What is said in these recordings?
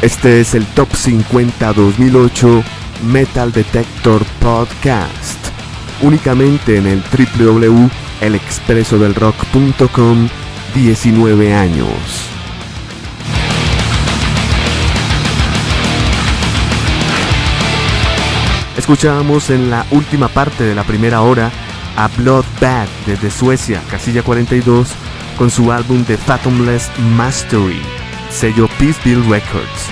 Este es el Top 50 2008 Metal Detector Podcast, únicamente en el www.elexpresodelrock.com 19 años. Escuchábamos en la última parte de la primera hora a Bloodbath desde Suecia, casilla 42, con su álbum The Fathomless Mastery sello Peaceville Records.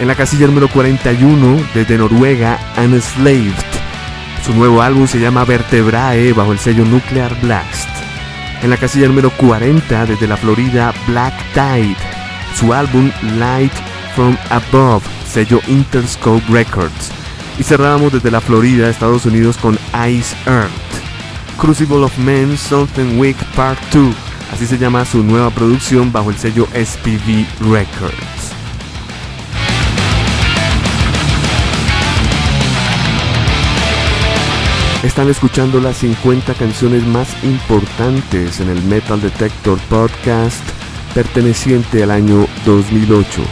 En la casilla número 41, desde Noruega, Unslaved. Su nuevo álbum se llama Vertebrae bajo el sello Nuclear Blast. En la casilla número 40, desde la Florida, Black Tide. Su álbum Light from Above, sello Interscope Records. Y cerramos desde la Florida, Estados Unidos, con Ice Earth. Crucible of Men, Something Week Part 2 Se llama su nueva producción bajo el sello SPV Records. Están escuchando las 50 canciones más importantes en el Metal Detector Podcast perteneciente al año 2008.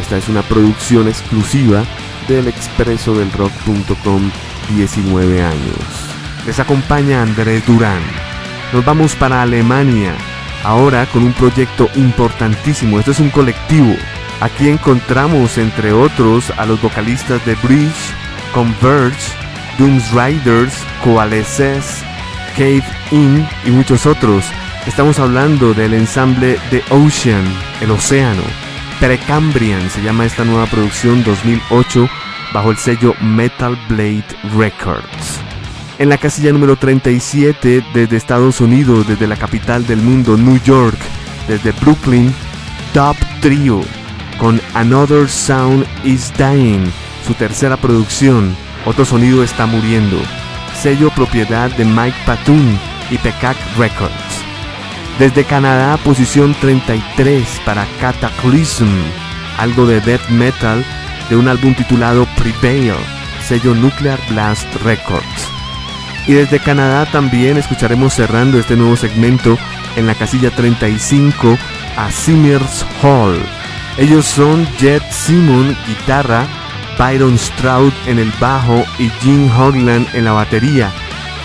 Esta es una producción exclusiva del expreso del rock.com 19 años. Les acompaña Andrés Durán. Nos vamos para Alemania ahora con un proyecto importantísimo. Esto es un colectivo. Aquí encontramos, entre otros, a los vocalistas de Bridge, Converge, Dooms Riders, Coalesces, Cave In y muchos otros. Estamos hablando del ensamble The Ocean, el océano. Precambrian se llama esta nueva producción 2008 bajo el sello Metal Blade Records. En la casilla número 37 desde Estados Unidos, desde la capital del mundo, New York, desde Brooklyn, Top Trio con Another Sound is Dying, su tercera producción, Otro Sonido está muriendo, sello propiedad de Mike Patoon y Pecac Records. Desde Canadá, posición 33 para Cataclysm, algo de death metal de un álbum titulado Prevail, sello Nuclear Blast Records. Y desde Canadá también escucharemos cerrando este nuevo segmento en la casilla 35 a Simmers Hall. Ellos son Jet Simon, guitarra, Byron Stroud en el bajo y Jim Hogland en la batería.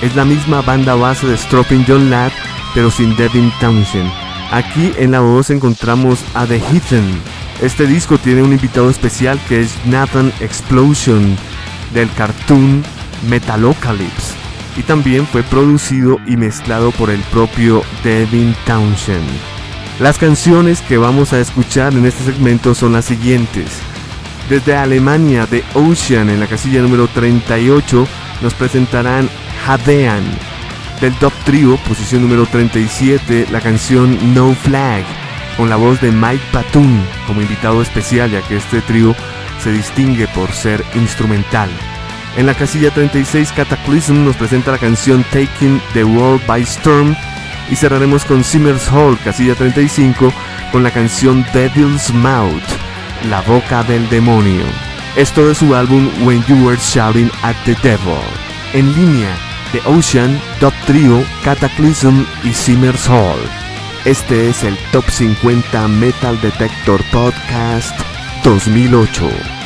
Es la misma banda base de Stropping John Ladd, pero sin Devin Townshend. Aquí en la voz encontramos a The Heathen. Este disco tiene un invitado especial que es Nathan Explosion del cartoon Metalocalypse y también fue producido y mezclado por el propio Devin Townshend. Las canciones que vamos a escuchar en este segmento son las siguientes. Desde Alemania, The Ocean en la casilla número 38 nos presentarán Hadean. Del Top Trio, posición número 37, la canción No Flag, con la voz de Mike Patoon como invitado especial, ya que este trío se distingue por ser instrumental. En la casilla 36 Cataclysm nos presenta la canción Taking the World by Storm y cerraremos con Simmers Hall, casilla 35, con la canción Devil's Mouth, la boca del demonio. Esto de su álbum When You Were Shouting at the Devil. En línea, The Ocean, Top Trio, Cataclysm y Simmers Hall. Este es el Top 50 Metal Detector Podcast 2008.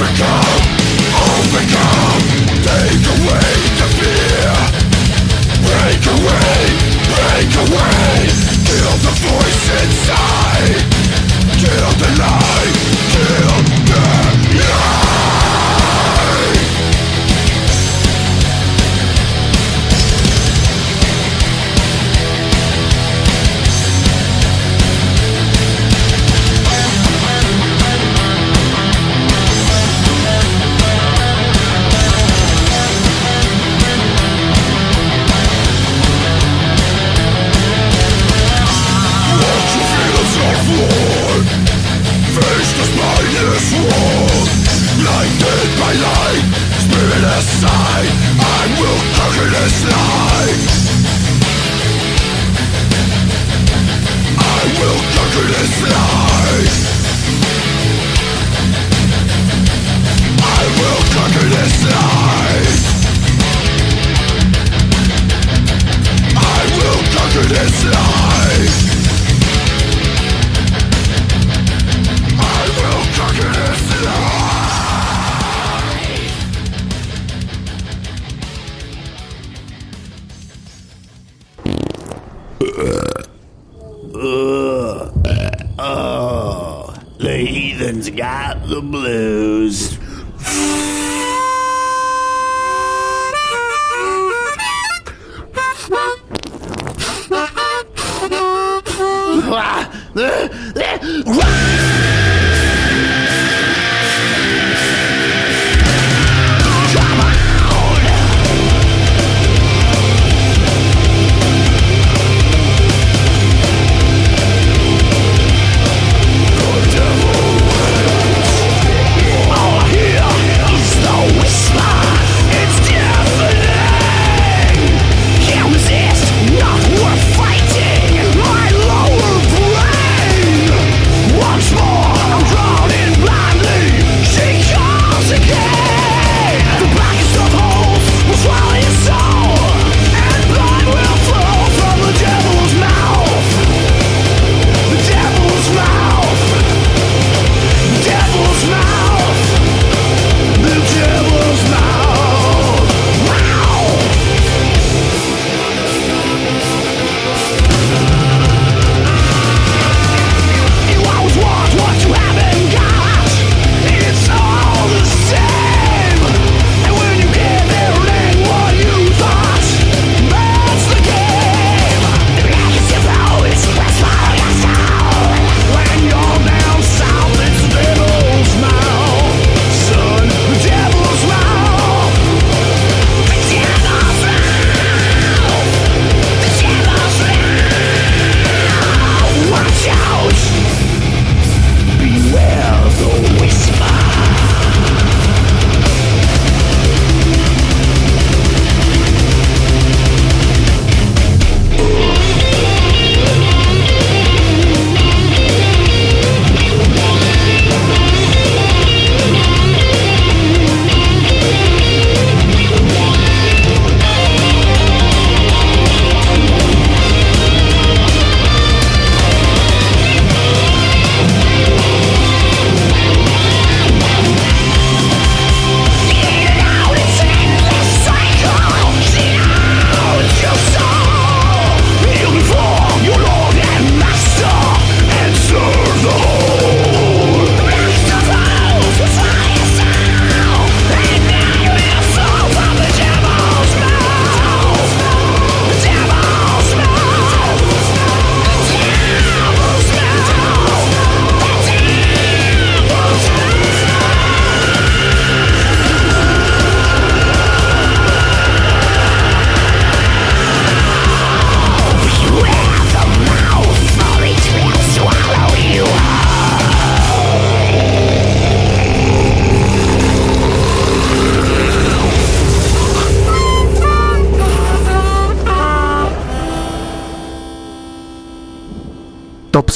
Overcome, overcome. Take away. The fear Break away, break away. Kill the voice inside. Kill the lie.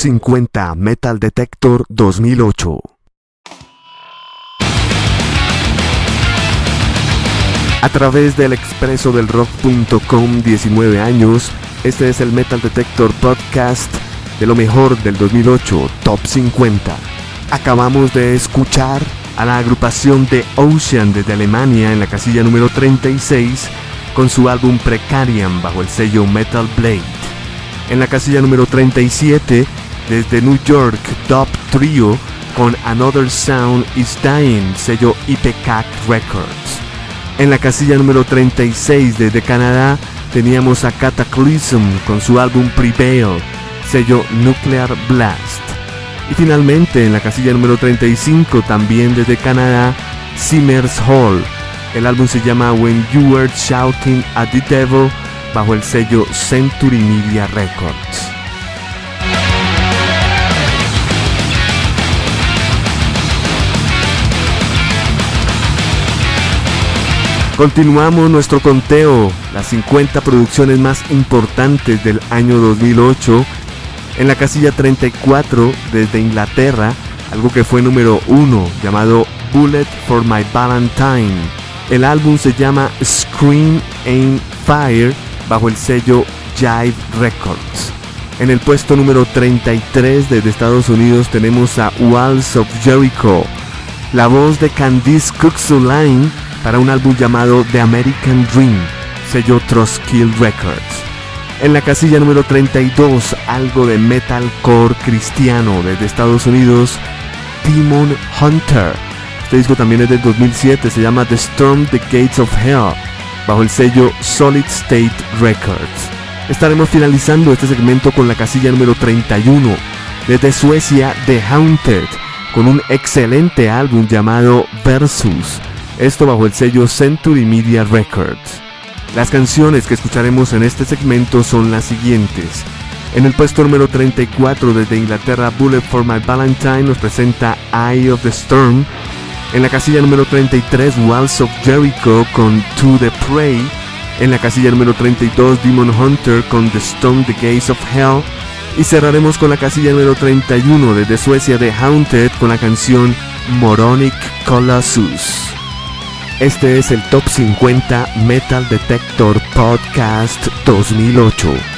50 Metal Detector 2008. A través del expreso del rock.com 19 años, este es el Metal Detector Podcast de lo mejor del 2008, Top 50. Acabamos de escuchar a la agrupación de Ocean desde Alemania en la casilla número 36 con su álbum Precarian bajo el sello Metal Blade. En la casilla número 37, desde New York, Dub Trio con Another Sound is Dying, sello IPCAC Records. En la casilla número 36, desde Canadá, teníamos a Cataclysm con su álbum Prevail, sello Nuclear Blast. Y finalmente, en la casilla número 35, también desde Canadá, Simmers Hall. El álbum se llama When You Were Shouting at the Devil bajo el sello Century Media Records. Continuamos nuestro conteo, las 50 producciones más importantes del año 2008. En la casilla 34, desde Inglaterra, algo que fue número 1, llamado Bullet for My Valentine. El álbum se llama Scream Aim Fire bajo el sello Jive Records. En el puesto número 33 desde Estados Unidos tenemos a Walls of Jericho, la voz de Candice Line para un álbum llamado The American Dream, sello Trustkill Records. En la casilla número 32, algo de metalcore cristiano desde Estados Unidos, Demon Hunter. Este disco también es del 2007, se llama The Storm the Gates of Hell, bajo el sello Solid State Records. Estaremos finalizando este segmento con la casilla número 31, desde Suecia, The Haunted, con un excelente álbum llamado Versus, esto bajo el sello Century Media Records. Las canciones que escucharemos en este segmento son las siguientes. En el puesto número 34 desde Inglaterra, Bullet for My Valentine nos presenta Eye of the Storm. En la casilla número 33, Walls of Jericho con To the Prey. En la casilla número 32, Demon Hunter con The Stone, The Gates of Hell. Y cerraremos con la casilla número 31 desde Suecia de Haunted con la canción Moronic Colossus. Este es el Top 50 Metal Detector Podcast 2008.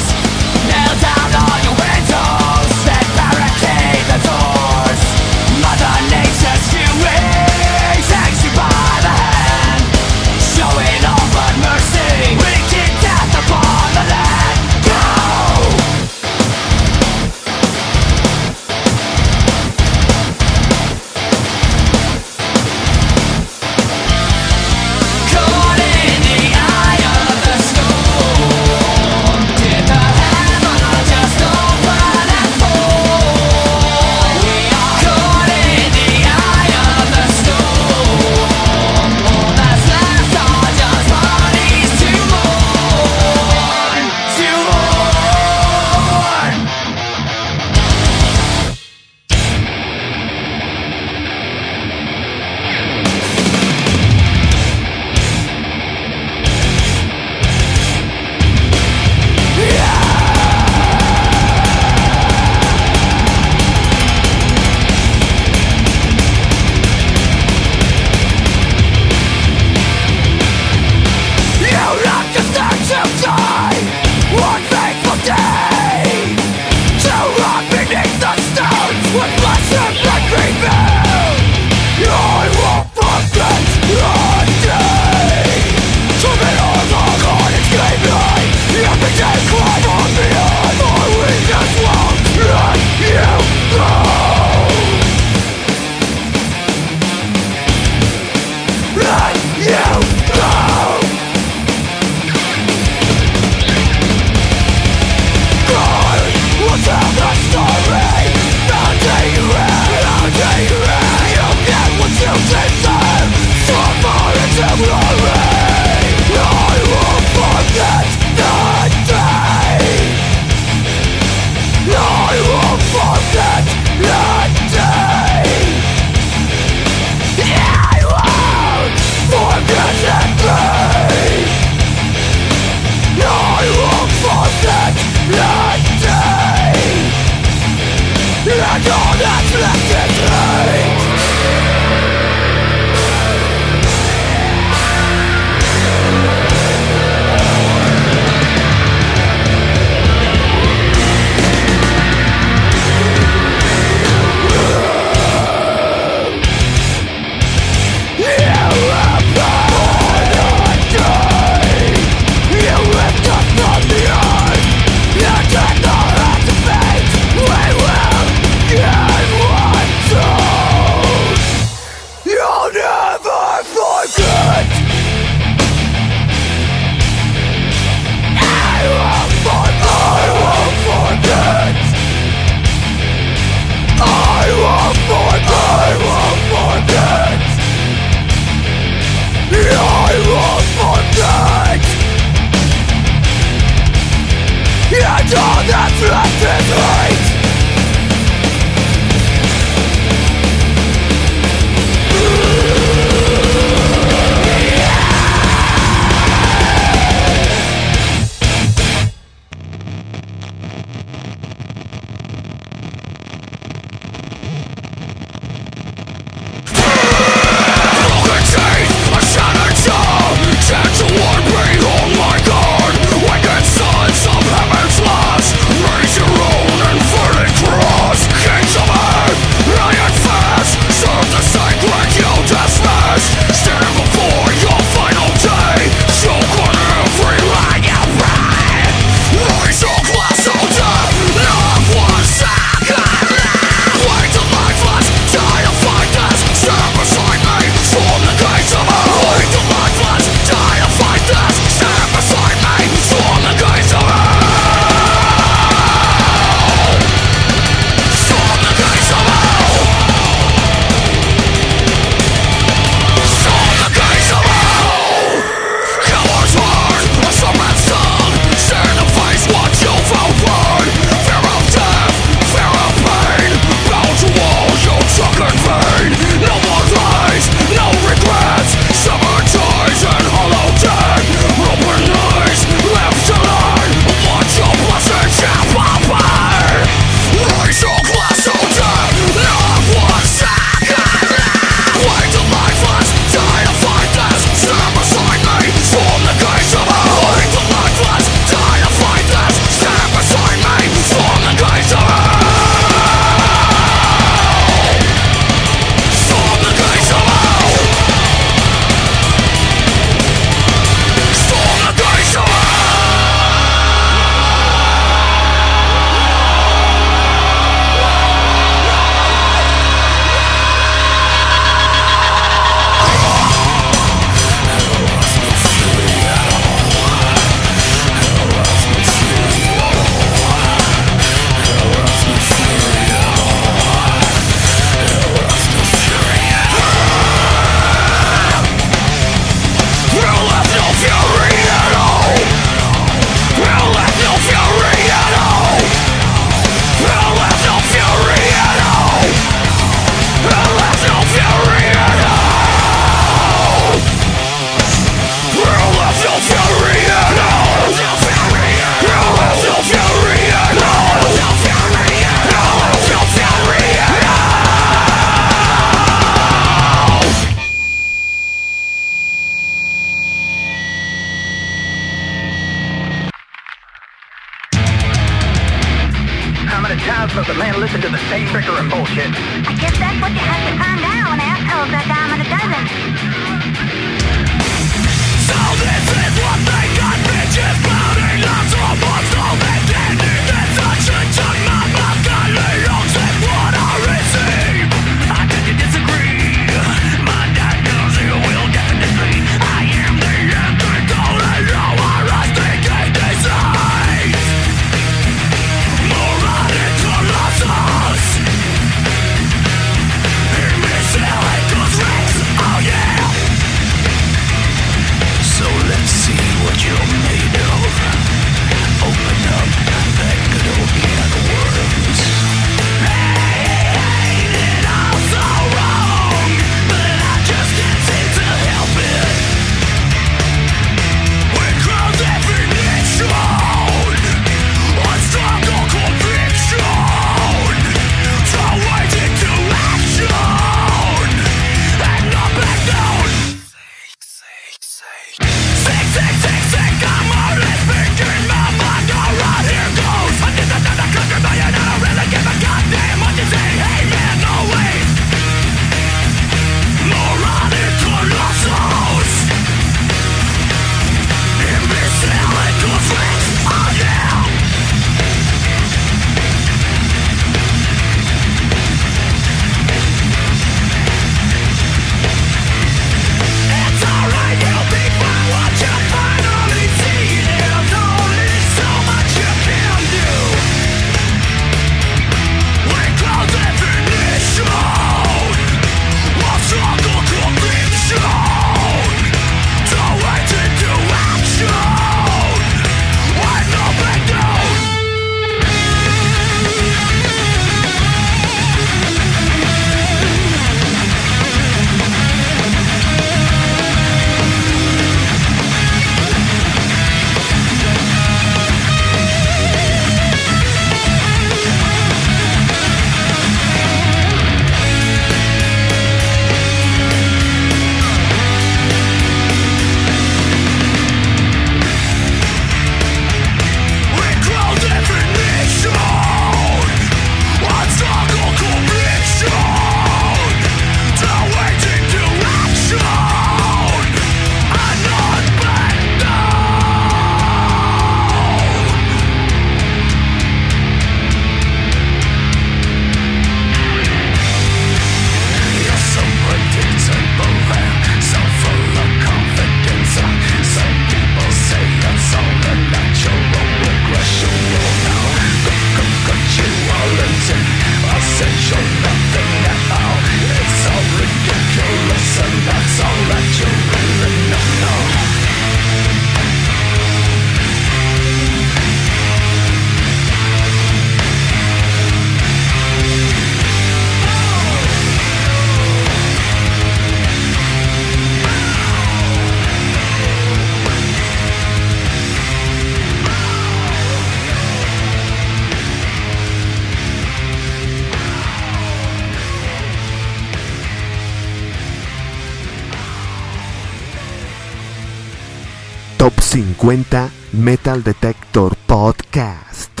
Top 50 Metal Detector Podcast.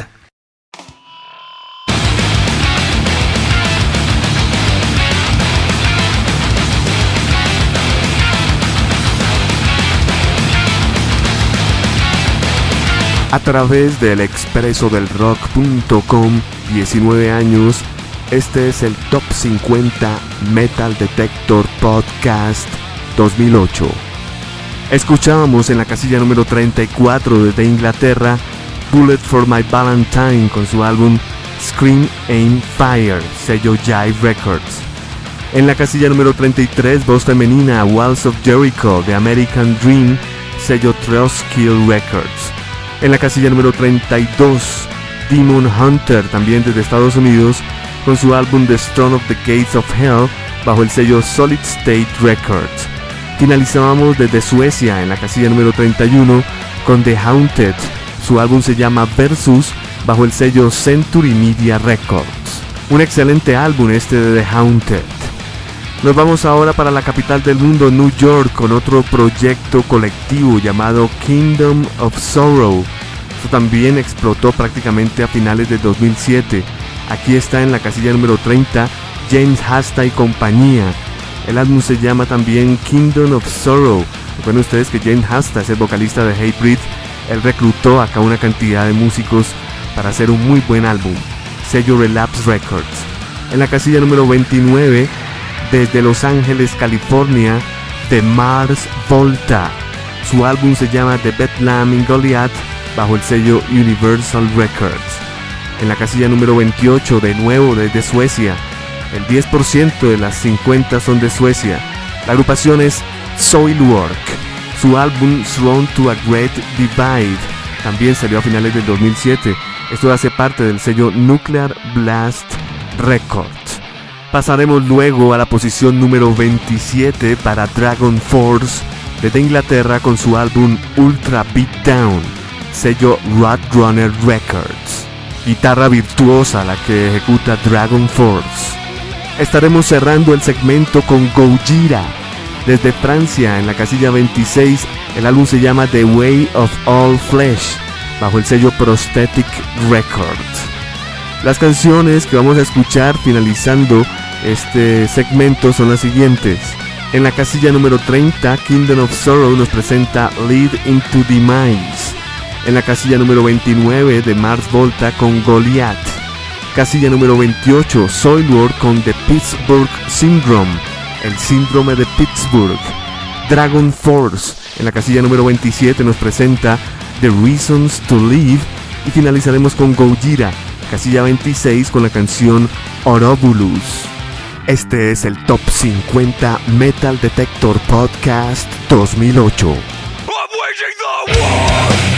A través del expreso del rock.com, 19 años, este es el Top 50 Metal Detector Podcast 2008. Escuchábamos en la casilla número 34 desde Inglaterra Bullet for My Valentine con su álbum Scream Aim Fire, sello Jive Records. En la casilla número 33, voz femenina Walls of Jericho de American Dream, sello Kill Records. En la casilla número 32, Demon Hunter, también desde Estados Unidos, con su álbum The Stone of the Gates of Hell, bajo el sello Solid State Records. Finalizábamos desde Suecia en la casilla número 31 con The Haunted. Su álbum se llama Versus bajo el sello Century Media Records. Un excelente álbum este de The Haunted. Nos vamos ahora para la capital del mundo, New York, con otro proyecto colectivo llamado Kingdom of Sorrow. Esto también explotó prácticamente a finales de 2007. Aquí está en la casilla número 30 James Hasta y compañía. El álbum se llama también Kingdom of Sorrow. Recuerden ustedes que James Hasta es el vocalista de Hatebreed. Él reclutó acá una cantidad de músicos para hacer un muy buen álbum. Sello Relapse Records. En la casilla número 29 desde Los Ángeles, California, de Mars Volta. Su álbum se llama The Bethlehem in Goliath bajo el sello Universal Records. En la casilla número 28, de nuevo desde Suecia, el 10% de las 50 son de Suecia. La agrupación es Soilwork. Su álbum Thrown to a Great Divide también salió a finales del 2007. Esto hace parte del sello Nuclear Blast Records. Pasaremos luego a la posición número 27 para Dragon Force desde Inglaterra con su álbum Ultra Beatdown, sello Runner Records. Guitarra virtuosa la que ejecuta Dragon Force. Estaremos cerrando el segmento con Gojira. Desde Francia, en la casilla 26, el álbum se llama The Way of All Flesh, bajo el sello Prosthetic Records. Las canciones que vamos a escuchar finalizando este segmento son las siguientes. En la casilla número 30, Kingdom of Sorrow nos presenta Lead into Demise. En la casilla número 29 de Mars Volta con Goliath. Casilla número 28, Soilwork con The Pittsburgh Syndrome. El síndrome de Pittsburgh. Dragon Force. En la casilla número 27 nos presenta The Reasons to Live. Y finalizaremos con Gojira casilla 26 con la canción Orobulus. Este es el Top 50 Metal Detector Podcast 2008. Enclosed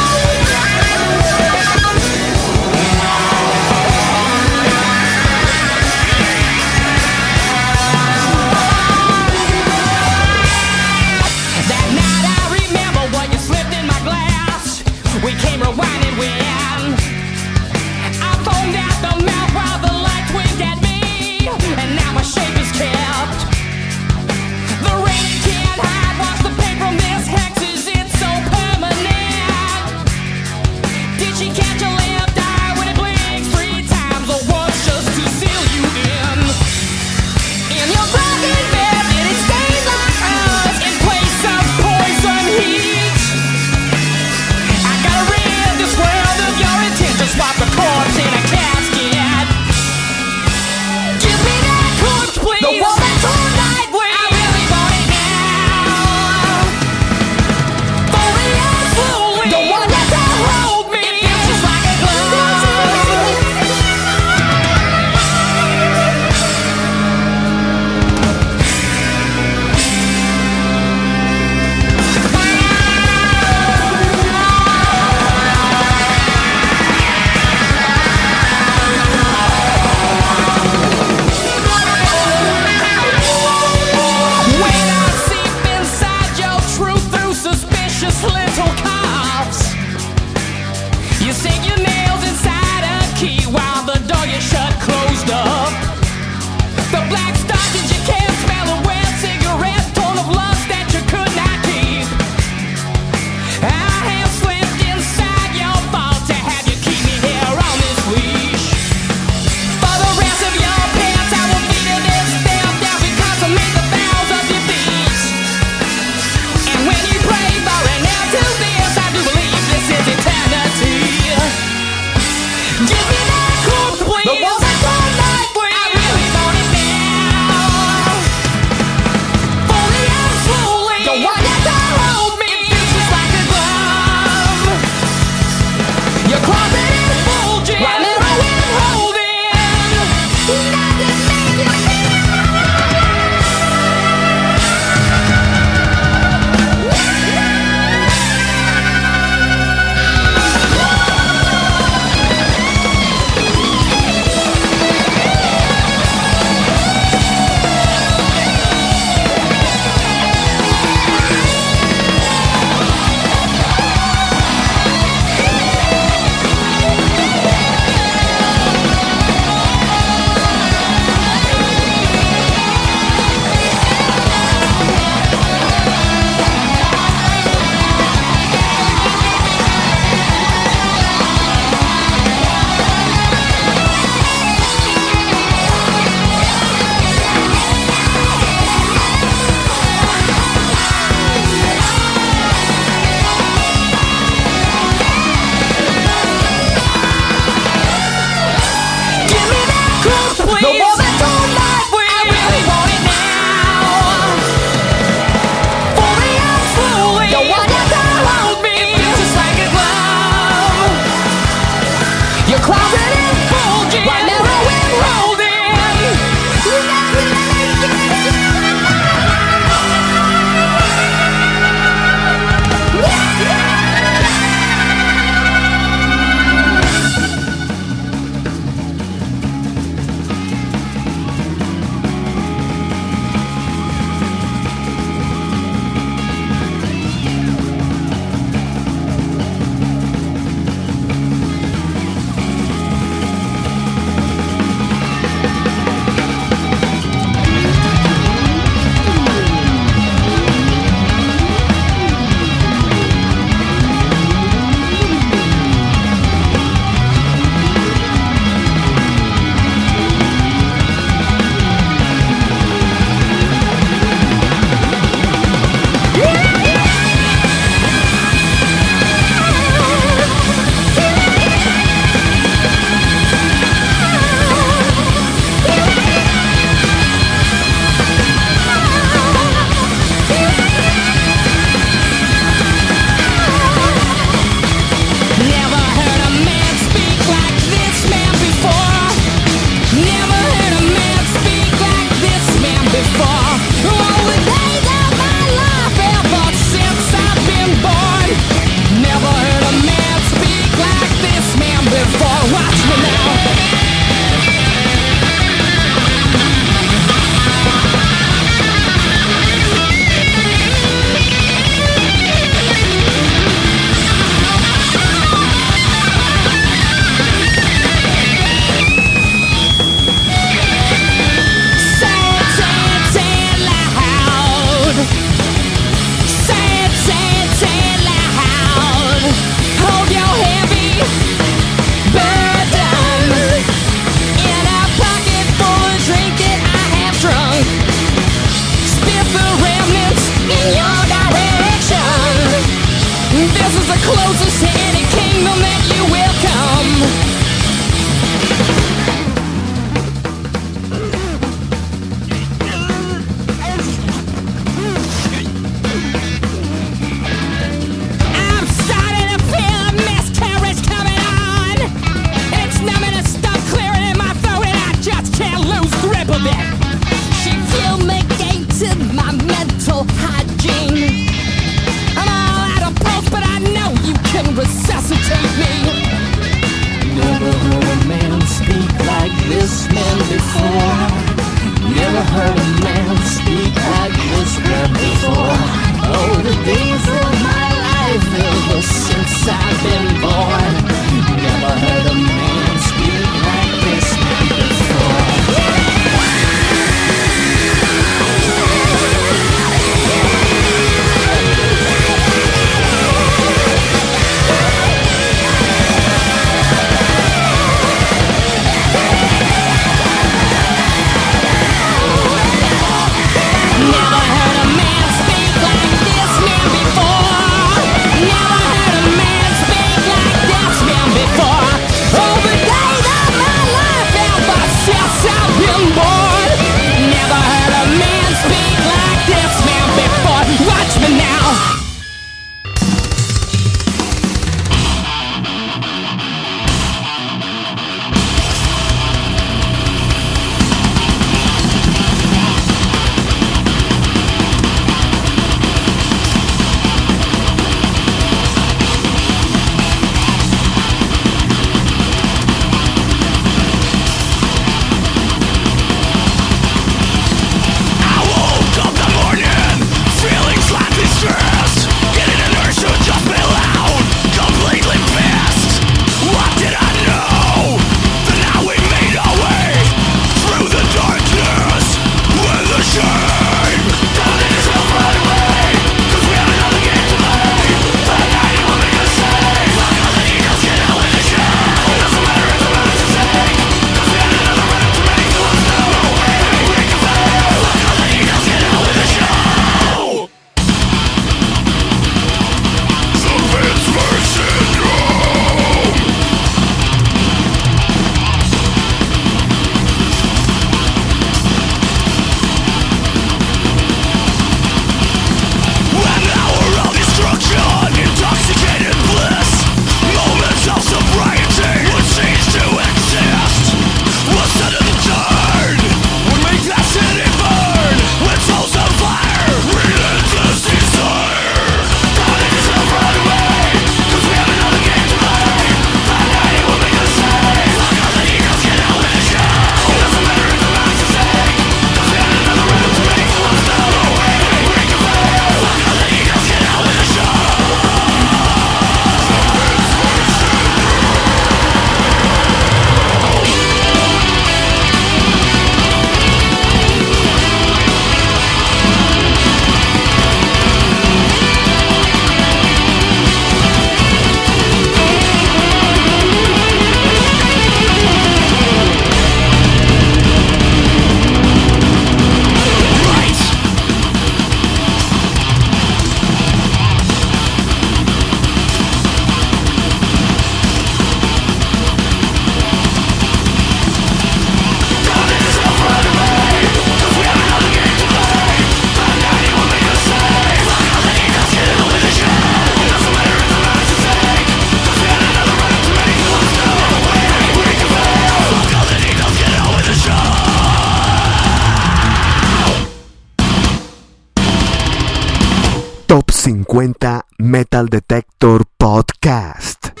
Top 50 Metal Detector Podcast.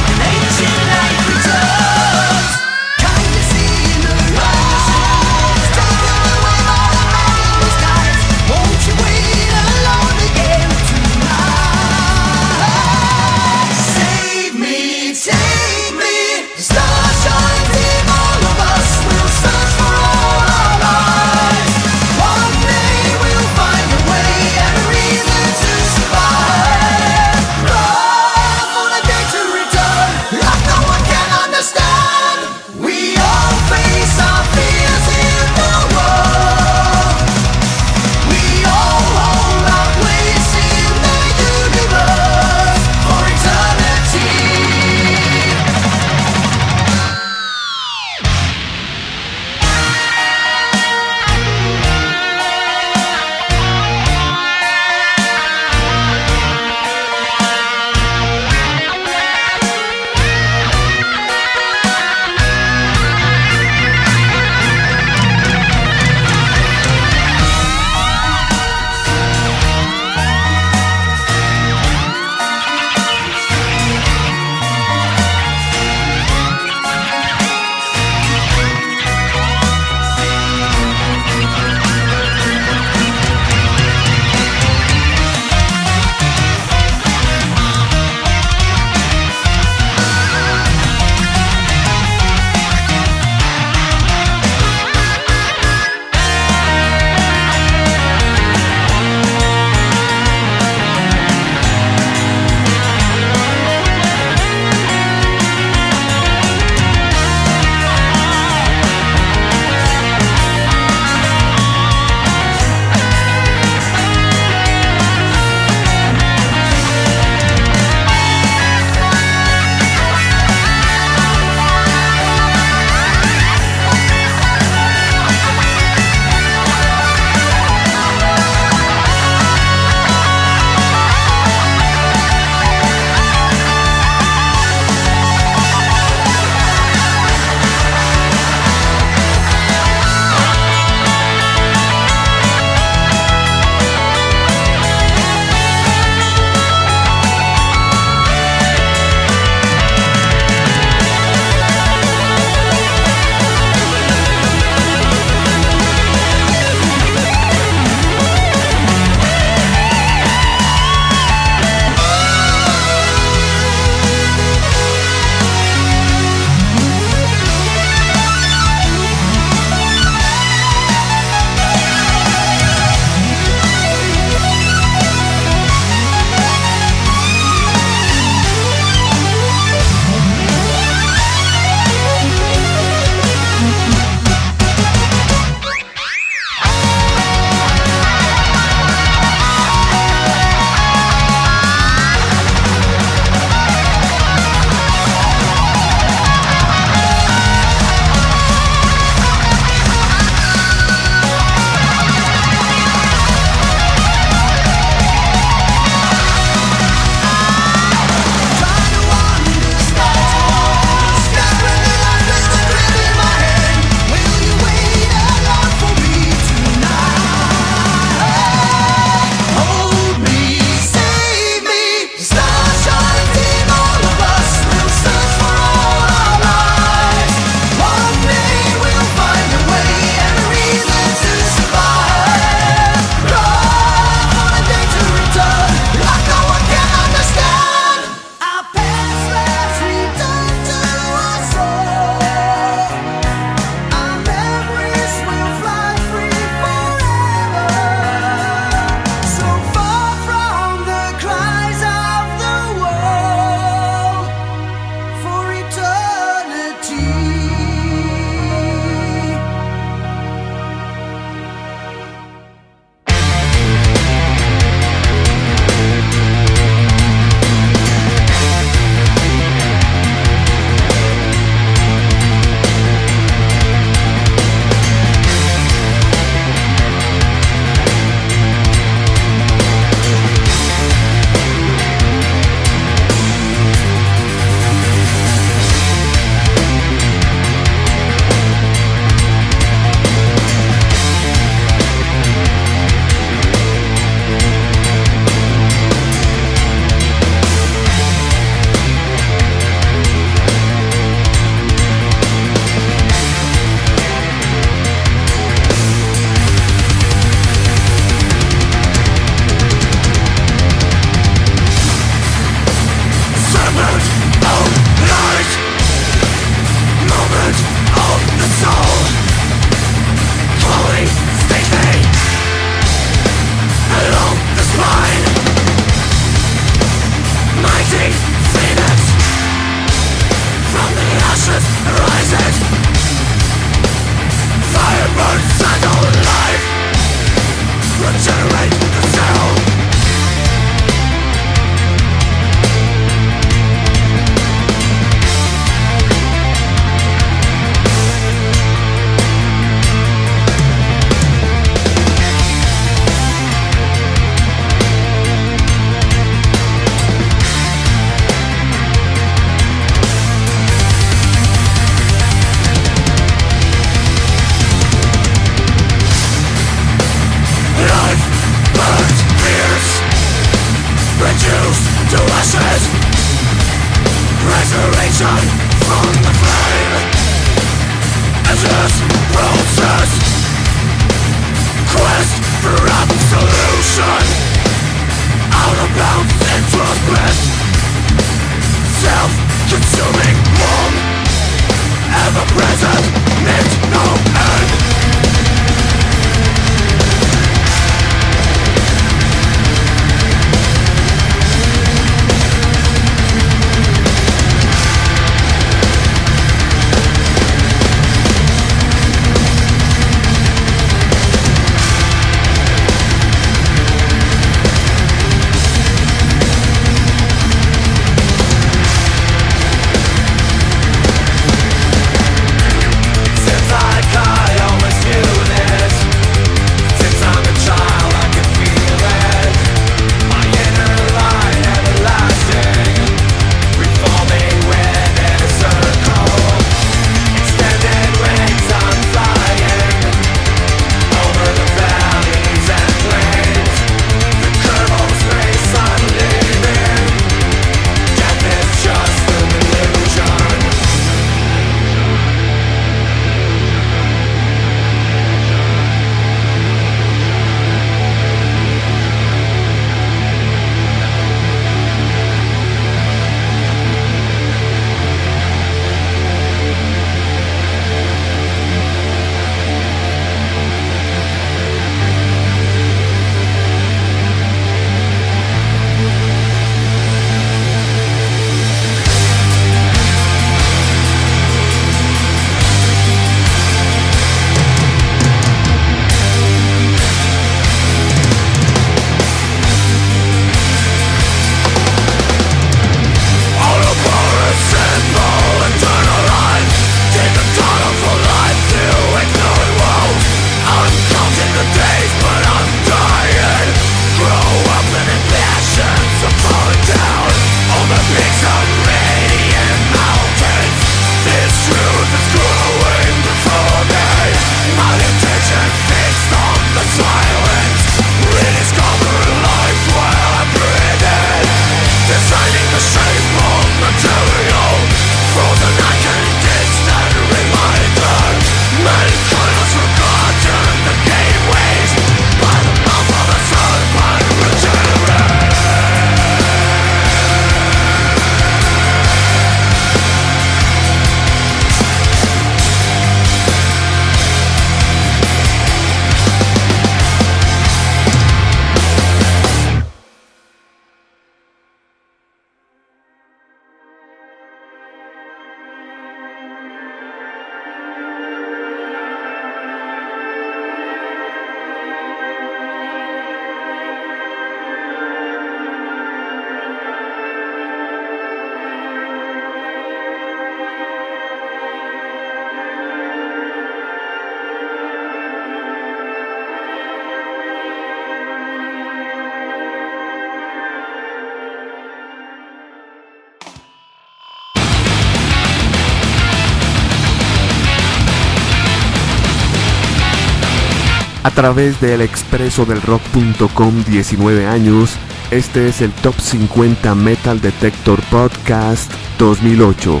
Través del expreso del rock.com 19 años, este es el Top 50 Metal Detector Podcast 2008.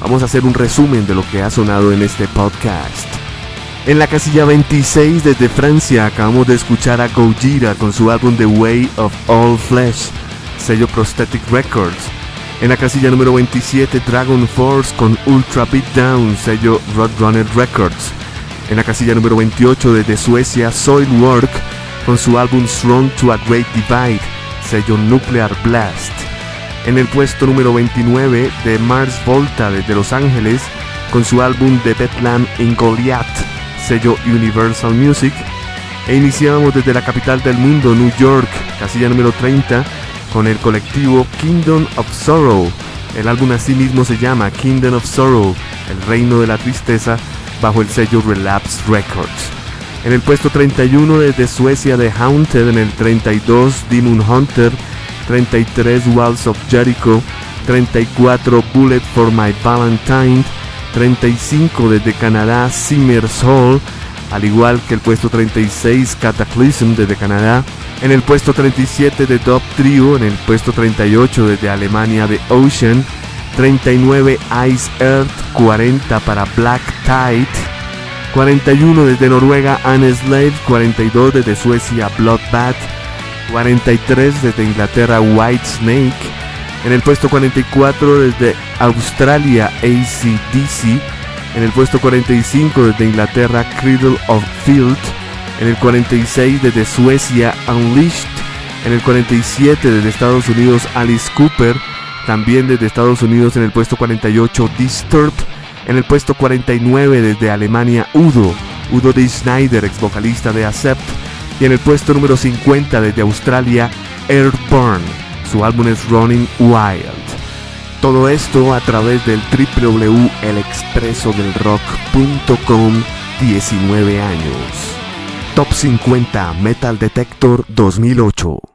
Vamos a hacer un resumen de lo que ha sonado en este podcast. En la casilla 26 desde Francia acabamos de escuchar a Gojira con su álbum The Way of All Flesh, sello Prosthetic Records. En la casilla número 27 Dragon Force con Ultra Beatdown, sello Roadrunner Records. En la casilla número 28 desde Suecia Soilwork con su álbum Strong to a Great Divide, sello Nuclear Blast. En el puesto número 29 de Mars Volta desde Los Ángeles con su álbum The Bedlam in Goliath, sello Universal Music. E iniciamos desde la capital del mundo, New York, casilla número 30, con el colectivo Kingdom of Sorrow. El álbum así mismo se llama Kingdom of Sorrow, el reino de la tristeza, bajo el sello Relapse Records. En el puesto 31 desde Suecia de Haunted, en el 32 Demon Hunter, 33 Walls of Jericho, 34 Bullet for My Valentine, 35 desde Canadá Simmers Hall, al igual que el puesto 36 Cataclysm desde Canadá, en el puesto 37 de Dub Trio, en el puesto 38 desde Alemania de Ocean, 39 Ice Earth, 40 para Black Tide, 41 desde Noruega Slave, 42 desde Suecia Bloodbath, 43 desde Inglaterra White Snake, en el puesto 44 desde Australia ACDC, en el puesto 45 desde Inglaterra Cradle of Field, en el 46 desde Suecia Unleashed, en el 47 desde Estados Unidos Alice Cooper, también desde Estados Unidos en el puesto 48 Disturbed, en el puesto 49 desde Alemania Udo, Udo D. Schneider, ex vocalista de Accept, y en el puesto número 50 desde Australia Airborne, su álbum es Running Wild. Todo esto a través del www.elexpresodelrock.com 19 años. Top 50 Metal Detector 2008.